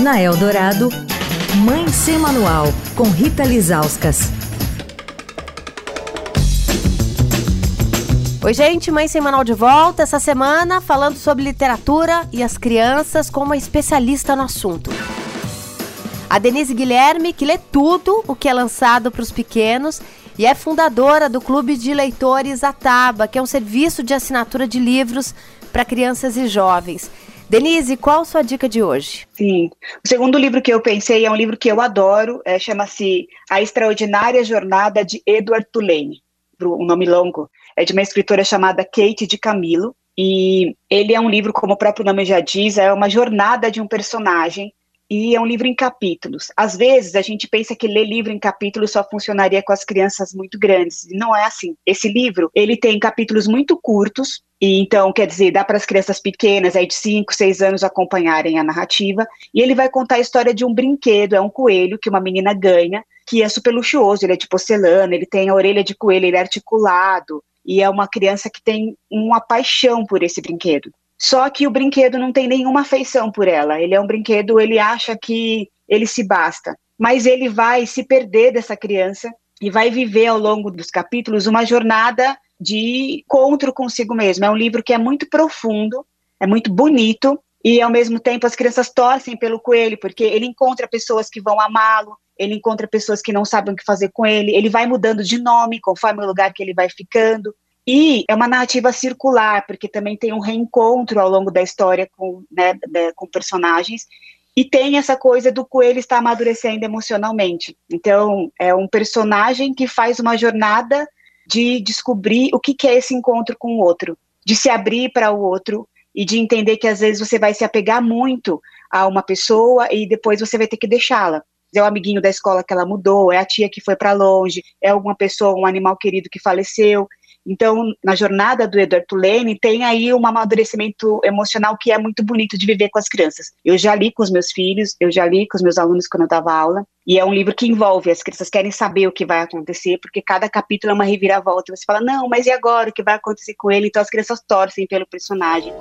Na Eldorado, Mãe Sem Manual, com Rita Lizauskas. Oi, gente, Mãe Sem Manual de volta essa semana falando sobre literatura e as crianças com uma especialista no assunto. A Denise Guilherme, que lê tudo o que é lançado para os pequenos e é fundadora do Clube de Leitores Ataba, que é um serviço de assinatura de livros para crianças e jovens. Denise, qual sua dica de hoje? Sim, o segundo livro que eu pensei é um livro que eu adoro, é, chama-se A Extraordinária Jornada de Edward Tulane, um nome longo. É de uma escritora chamada Kate de Camilo, e ele é um livro, como o próprio nome já diz, é uma jornada de um personagem e é um livro em capítulos. Às vezes a gente pensa que ler livro em capítulos só funcionaria com as crianças muito grandes. Não é assim. Esse livro, ele tem capítulos muito curtos, então, quer dizer, dá para as crianças pequenas, aí de 5, 6 anos, acompanharem a narrativa. E ele vai contar a história de um brinquedo, é um coelho que uma menina ganha, que é super luxuoso, ele é de porcelana, ele tem a orelha de coelho, ele é articulado, e é uma criança que tem uma paixão por esse brinquedo. Só que o brinquedo não tem nenhuma afeição por ela. Ele é um brinquedo, ele acha que ele se basta. Mas ele vai se perder dessa criança e vai viver ao longo dos capítulos uma jornada de encontro consigo mesmo. É um livro que é muito profundo, é muito bonito e ao mesmo tempo as crianças torcem pelo coelho, porque ele encontra pessoas que vão amá-lo, ele encontra pessoas que não sabem o que fazer com ele, ele vai mudando de nome conforme o lugar que ele vai ficando. E é uma narrativa circular, porque também tem um reencontro ao longo da história com, né, com personagens. E tem essa coisa do coelho estar amadurecendo emocionalmente. Então, é um personagem que faz uma jornada de descobrir o que, que é esse encontro com o outro, de se abrir para o outro e de entender que às vezes você vai se apegar muito a uma pessoa e depois você vai ter que deixá-la. É o amiguinho da escola que ela mudou, é a tia que foi para longe, é alguma pessoa, um animal querido que faleceu. Então, na jornada do Edward Tulane, tem aí um amadurecimento emocional que é muito bonito de viver com as crianças. Eu já li com os meus filhos, eu já li com os meus alunos quando eu dava aula, e é um livro que envolve, as crianças querem saber o que vai acontecer, porque cada capítulo é uma reviravolta. Você fala, não, mas e agora? O que vai acontecer com ele? Então as crianças torcem pelo personagem.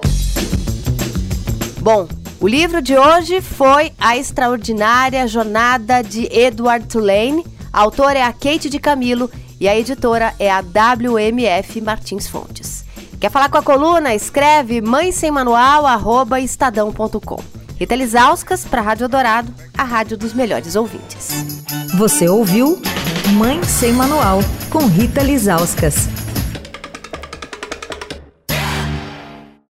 Bom, o livro de hoje foi A Extraordinária Jornada de Edward Tulane. A autora é a Kate de Camilo e a editora é a WMF Martins Fontes. Quer falar com a coluna? Escreve mãe sem manual, arroba estadão.com. Rita Lisauskas para Rádio Dourado, a rádio dos melhores ouvintes. Você ouviu Mãe Sem Manual, com Rita Lisauskas.